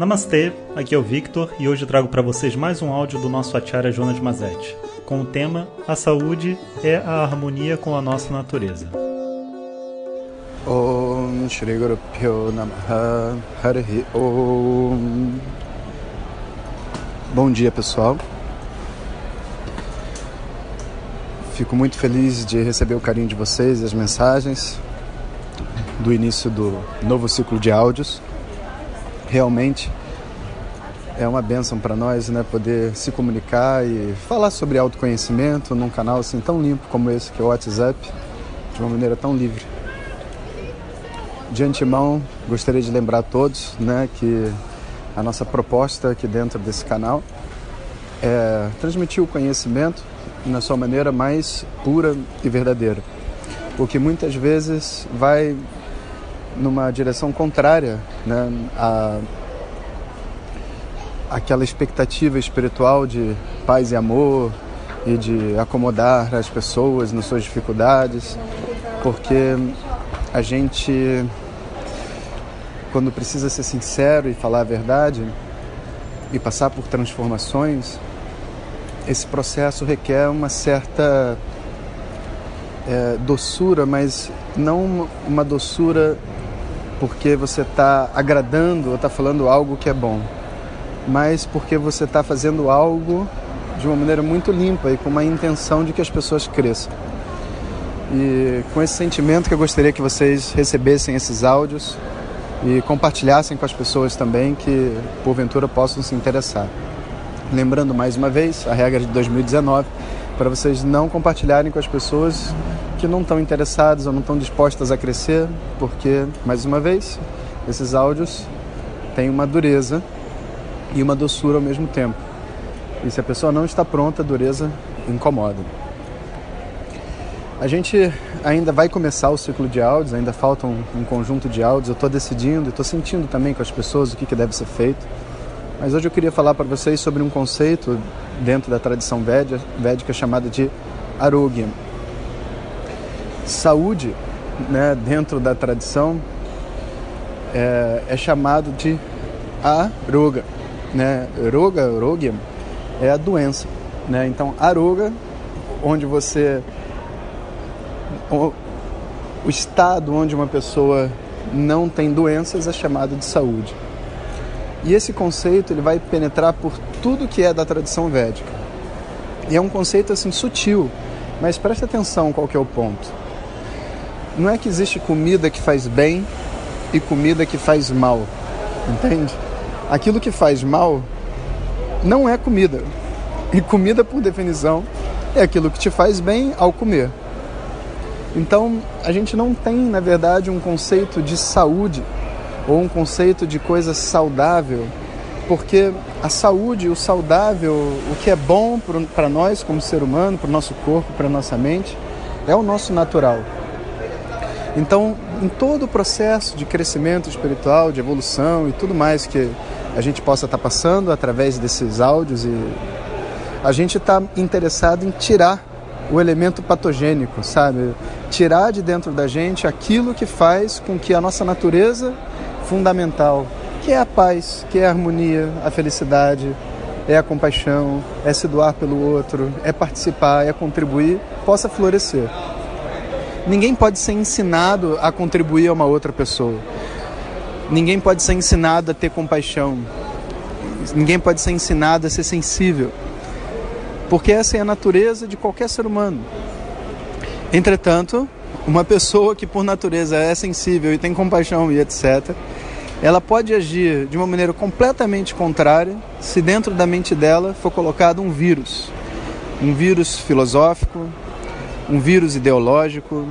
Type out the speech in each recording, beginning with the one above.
Namastê, aqui é o Victor e hoje trago para vocês mais um áudio do nosso Acharya Jonas Mazet, com o tema A saúde é a harmonia com a nossa natureza. Om Shri Guru Pyo Namaha Harihi Om. Bom dia pessoal. Fico muito feliz de receber o carinho de vocês e as mensagens do início do novo ciclo de áudios realmente é uma benção para nós, né, poder se comunicar e falar sobre autoconhecimento num canal assim tão limpo como esse que é o WhatsApp, de uma maneira tão livre. De antemão, gostaria de lembrar a todos, né, que a nossa proposta aqui dentro desse canal é transmitir o conhecimento na sua maneira mais pura e verdadeira. O que muitas vezes vai numa direção contrária né, a aquela expectativa espiritual de paz e amor e de acomodar as pessoas nas suas dificuldades, porque a gente quando precisa ser sincero e falar a verdade e passar por transformações, esse processo requer uma certa é, doçura, mas não uma doçura porque você está agradando ou está falando algo que é bom, mas porque você está fazendo algo de uma maneira muito limpa e com uma intenção de que as pessoas cresçam. E com esse sentimento que eu gostaria que vocês recebessem esses áudios e compartilhassem com as pessoas também que porventura possam se interessar. Lembrando mais uma vez a regra de 2019 para vocês não compartilharem com as pessoas que não estão interessadas ou não estão dispostas a crescer, porque, mais uma vez, esses áudios têm uma dureza e uma doçura ao mesmo tempo. E se a pessoa não está pronta, a dureza incomoda. A gente ainda vai começar o ciclo de áudios, ainda falta um, um conjunto de áudios. Eu estou decidindo estou sentindo também com as pessoas o que, que deve ser feito. Mas hoje eu queria falar para vocês sobre um conceito dentro da tradição védica, védica chamado de arogya saúde, né, dentro da tradição, é, é chamado de aroga. Né? Roga, rogyam, é a doença. Né? Então, aroga, onde você. O, o estado onde uma pessoa não tem doenças é chamado de saúde. E esse conceito ele vai penetrar por tudo que é da tradição védica. E é um conceito assim sutil, mas preste atenção qual que é o ponto não é que existe comida que faz bem e comida que faz mal, entende? Aquilo que faz mal não é comida. E comida, por definição, é aquilo que te faz bem ao comer. Então, a gente não tem, na verdade, um conceito de saúde ou um conceito de coisa saudável, porque a saúde, o saudável, o que é bom para nós como ser humano, para o nosso corpo, para a nossa mente, é o nosso natural. Então, em todo o processo de crescimento espiritual, de evolução e tudo mais que a gente possa estar passando através desses áudios, e a gente está interessado em tirar o elemento patogênico, sabe? Tirar de dentro da gente aquilo que faz com que a nossa natureza fundamental, que é a paz, que é a harmonia, a felicidade, é a compaixão, é se doar pelo outro, é participar, é contribuir, possa florescer. Ninguém pode ser ensinado a contribuir a uma outra pessoa. Ninguém pode ser ensinado a ter compaixão. Ninguém pode ser ensinado a ser sensível. Porque essa é a natureza de qualquer ser humano. Entretanto, uma pessoa que por natureza é sensível e tem compaixão e etc., ela pode agir de uma maneira completamente contrária se dentro da mente dela for colocado um vírus. Um vírus filosófico, um vírus ideológico,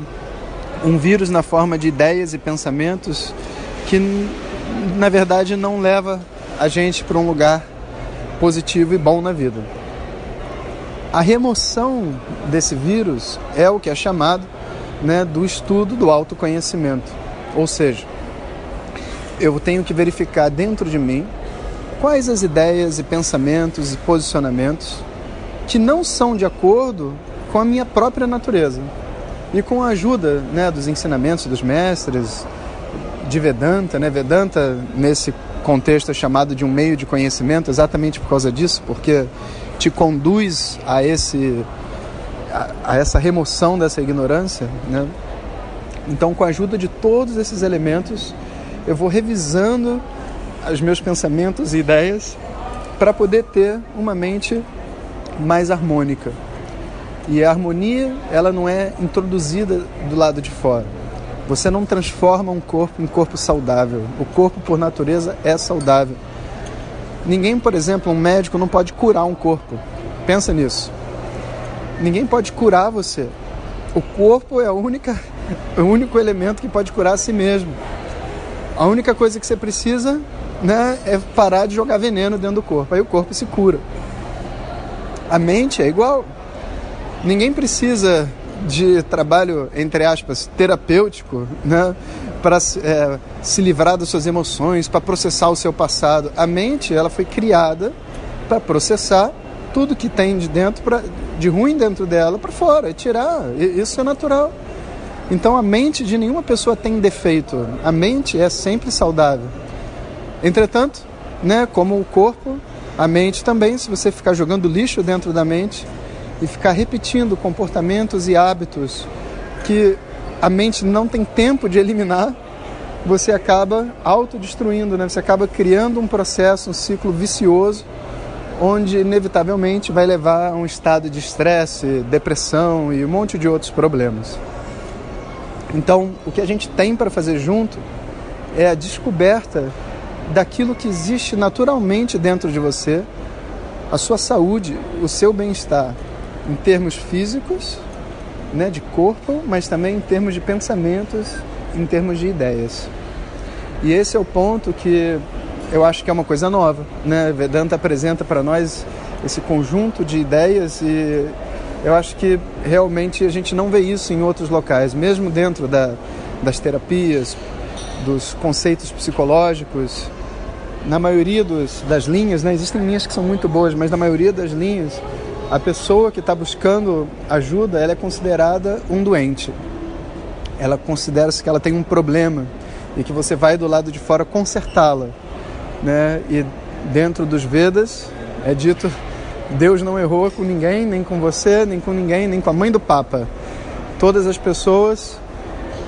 um vírus na forma de ideias e pensamentos que, na verdade, não leva a gente para um lugar positivo e bom na vida. A remoção desse vírus é o que é chamado né, do estudo do autoconhecimento. Ou seja, eu tenho que verificar dentro de mim quais as ideias e pensamentos e posicionamentos que não são de acordo com a minha própria natureza e com a ajuda né, dos ensinamentos dos mestres de Vedanta, né? Vedanta nesse contexto é chamado de um meio de conhecimento exatamente por causa disso, porque te conduz a esse a, a essa remoção dessa ignorância, né? Então, com a ajuda de todos esses elementos, eu vou revisando os meus pensamentos e ideias para poder ter uma mente mais harmônica. E a harmonia, ela não é introduzida do lado de fora. Você não transforma um corpo em corpo saudável. O corpo, por natureza, é saudável. Ninguém, por exemplo, um médico não pode curar um corpo. Pensa nisso. Ninguém pode curar você. O corpo é a única, o único elemento que pode curar a si mesmo. A única coisa que você precisa né, é parar de jogar veneno dentro do corpo. Aí o corpo se cura. A mente é igual. Ninguém precisa de trabalho, entre aspas, terapêutico, né? para é, se livrar das suas emoções, para processar o seu passado. A mente ela foi criada para processar tudo que tem de dentro, pra, de ruim dentro dela, para fora, e tirar. Isso é natural. Então a mente de nenhuma pessoa tem defeito. A mente é sempre saudável. Entretanto, né, como o corpo, a mente também, se você ficar jogando lixo dentro da mente, e ficar repetindo comportamentos e hábitos que a mente não tem tempo de eliminar, você acaba autodestruindo, né? você acaba criando um processo, um ciclo vicioso, onde inevitavelmente vai levar a um estado de estresse, depressão e um monte de outros problemas. Então, o que a gente tem para fazer junto é a descoberta daquilo que existe naturalmente dentro de você, a sua saúde, o seu bem-estar em termos físicos, né, de corpo, mas também em termos de pensamentos, em termos de ideias. E esse é o ponto que eu acho que é uma coisa nova, né? Vedanta apresenta para nós esse conjunto de ideias e eu acho que realmente a gente não vê isso em outros locais, mesmo dentro da, das terapias, dos conceitos psicológicos. Na maioria dos, das linhas, né? existem linhas que são muito boas, mas na maioria das linhas a pessoa que está buscando ajuda, ela é considerada um doente. Ela considera-se que ela tem um problema e que você vai do lado de fora consertá-la, né? E dentro dos Vedas é dito Deus não errou com ninguém, nem com você, nem com ninguém, nem com a mãe do Papa. Todas as pessoas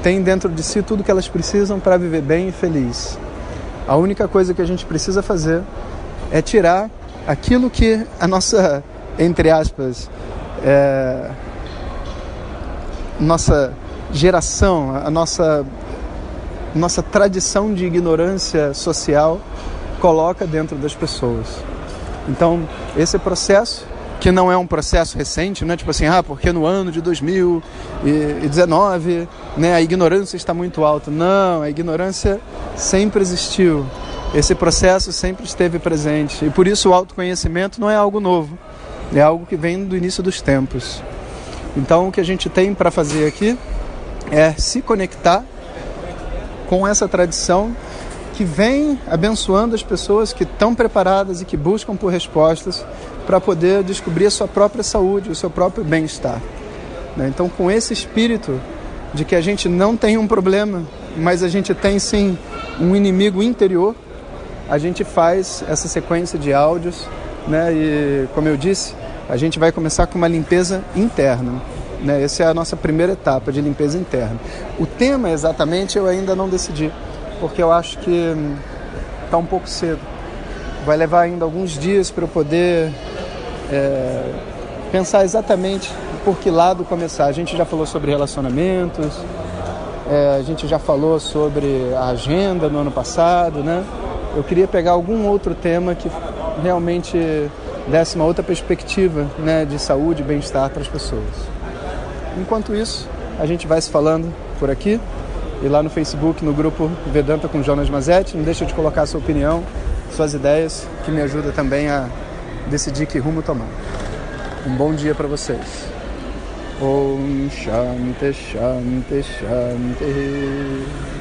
têm dentro de si tudo que elas precisam para viver bem e feliz. A única coisa que a gente precisa fazer é tirar aquilo que a nossa entre aspas, é, nossa geração, a nossa, nossa tradição de ignorância social coloca dentro das pessoas. Então, esse processo, que não é um processo recente, não é tipo assim, ah, porque no ano de 2019 né, a ignorância está muito alta. Não, a ignorância sempre existiu. Esse processo sempre esteve presente. E por isso o autoconhecimento não é algo novo é algo que vem do início dos tempos. Então, o que a gente tem para fazer aqui é se conectar com essa tradição que vem abençoando as pessoas que estão preparadas e que buscam por respostas para poder descobrir a sua própria saúde, o seu próprio bem-estar. Né? Então, com esse espírito de que a gente não tem um problema, mas a gente tem sim um inimigo interior, a gente faz essa sequência de áudios, né? E como eu disse, a gente vai começar com uma limpeza interna. Né? Essa é a nossa primeira etapa de limpeza interna. O tema exatamente eu ainda não decidi, porque eu acho que está um pouco cedo. Vai levar ainda alguns dias para eu poder é, pensar exatamente por que lado começar. A gente já falou sobre relacionamentos, é, a gente já falou sobre a agenda no ano passado, né? Eu queria pegar algum outro tema que realmente desse uma outra perspectiva né, de saúde e bem-estar para as pessoas. Enquanto isso, a gente vai se falando por aqui e lá no Facebook, no grupo Vedanta com Jonas Mazetti. Não deixa de colocar sua opinião, suas ideias, que me ajuda também a decidir que rumo tomar. Um bom dia para vocês. Om Shanti Shanti Shanti.